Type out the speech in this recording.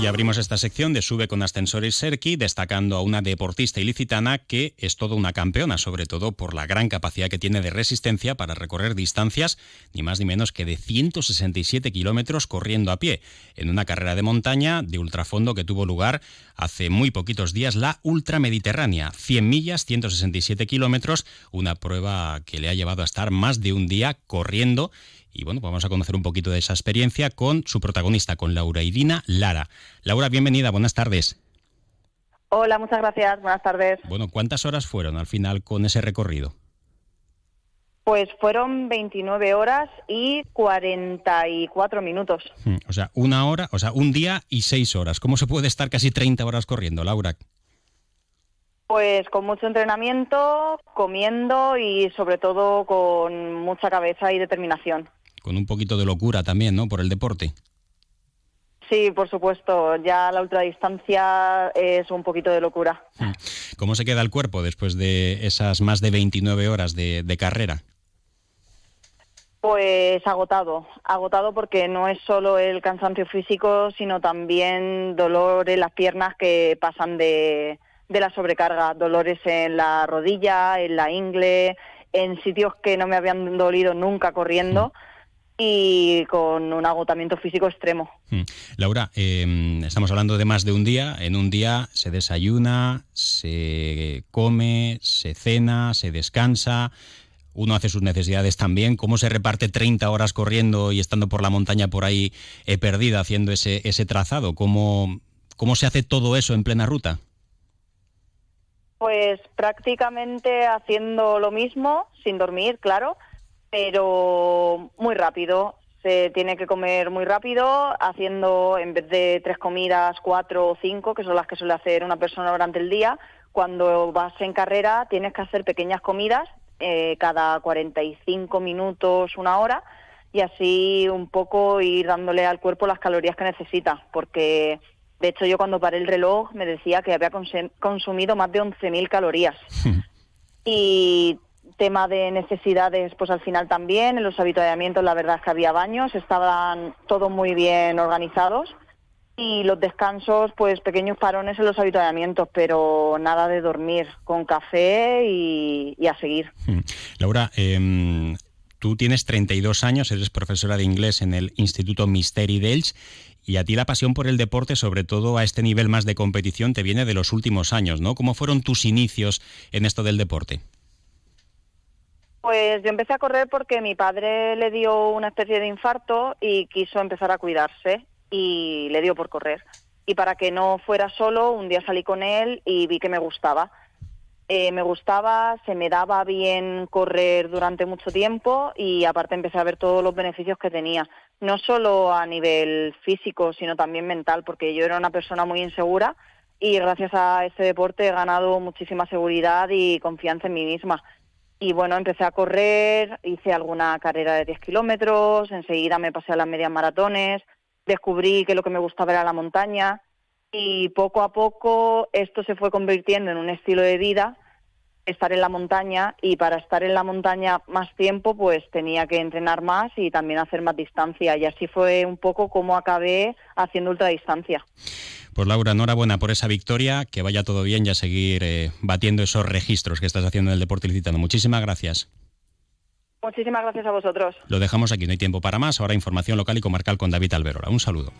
Y abrimos esta sección de Sube con Ascensores Serki, destacando a una deportista ilicitana que es toda una campeona, sobre todo por la gran capacidad que tiene de resistencia para recorrer distancias, ni más ni menos que de 167 kilómetros corriendo a pie, en una carrera de montaña de ultrafondo que tuvo lugar hace muy poquitos días, la Ultramediterránea. 100 millas, 167 kilómetros, una prueba que le ha llevado a estar más de un día corriendo y bueno, vamos a conocer un poquito de esa experiencia con su protagonista, con Laura Idina Lara. Laura, bienvenida, buenas tardes. Hola, muchas gracias, buenas tardes. Bueno, ¿cuántas horas fueron al final con ese recorrido? Pues fueron 29 horas y 44 minutos. Hmm, o sea, una hora, o sea, un día y seis horas. ¿Cómo se puede estar casi 30 horas corriendo, Laura? Pues con mucho entrenamiento, comiendo y sobre todo con mucha cabeza y determinación con un poquito de locura también, ¿no? Por el deporte. Sí, por supuesto. Ya la ultradistancia es un poquito de locura. Hmm. ¿Cómo se queda el cuerpo después de esas más de 29 horas de, carrera? Pues agotado, agotado porque no es solo el cansancio físico, sino también dolor en las piernas que pasan de, de la sobrecarga, dolores en la rodilla, en la ingle, en sitios que no me habían dolido nunca corriendo. Hmm y con un agotamiento físico extremo. Hmm. Laura, em, estamos hablando de más de un día. En un día se desayuna, se come, se cena, se descansa. Uno hace sus necesidades también. ¿Cómo se reparte 30 horas corriendo y estando por la montaña por ahí eh, perdida haciendo ese, ese trazado? ¿Cómo, ¿Cómo se hace todo eso en plena ruta? Pues prácticamente haciendo lo mismo, sin dormir, claro, pero muy rápido. Se tiene que comer muy rápido, haciendo en vez de tres comidas, cuatro o cinco, que son las que suele hacer una persona durante el día. Cuando vas en carrera tienes que hacer pequeñas comidas eh, cada 45 minutos, una hora, y así un poco ir dándole al cuerpo las calorías que necesita, porque de hecho yo cuando paré el reloj me decía que había consumido más de 11.000 calorías. y tema de necesidades, pues al final también, en los habituallamientos la verdad es que había baños, estaban todos muy bien organizados y los descansos, pues pequeños parones en los habituallamientos, pero nada de dormir, con café y, a seguir. Hmm. Laura, em, tú tienes 32 años, eres profesora de inglés en el Instituto Misteri d'Elx y a ti la pasión por el deporte, sobre todo a este nivel más de competición, te viene de los últimos años, ¿no? ¿Cómo fueron tus inicios en esto del deporte? Pues yo empecé a correr porque mi padre le dio una especie de infarto y quiso empezar a cuidarse y le dio por correr. Y para que no fuera solo, un día salí con él y vi que me gustaba. Eh, me gustaba, se me daba bien correr durante mucho tiempo y aparte empecé a ver todos los beneficios que tenía, no solo a nivel físico, sino también mental, porque yo era una persona muy insegura y gracias a este deporte he ganado muchísima seguridad y confianza en mí misma y bueno, empecé a correr, hice alguna carrera de 10 kilómetros, enseguida me pasé a las medias maratones, descubrí que lo que me gustaba era la montaña y poco a poco esto se fue convirtiendo en un estilo de vida, estar en la montaña y para estar en la montaña más tiempo pues tenía que entrenar más y también hacer más distancia y así fue un poco como acabé haciendo ultradistancia. Pues Laura, enhorabuena por esa victoria, que vaya todo bien y a seguir eh, batiendo esos registros que estás haciendo en el deporte licitano. Muchísimas gracias. Muchísimas gracias a vosotros. Lo dejamos aquí, no hay tiempo para más. Ahora información local y comarcal con David Alberola. Un saludo.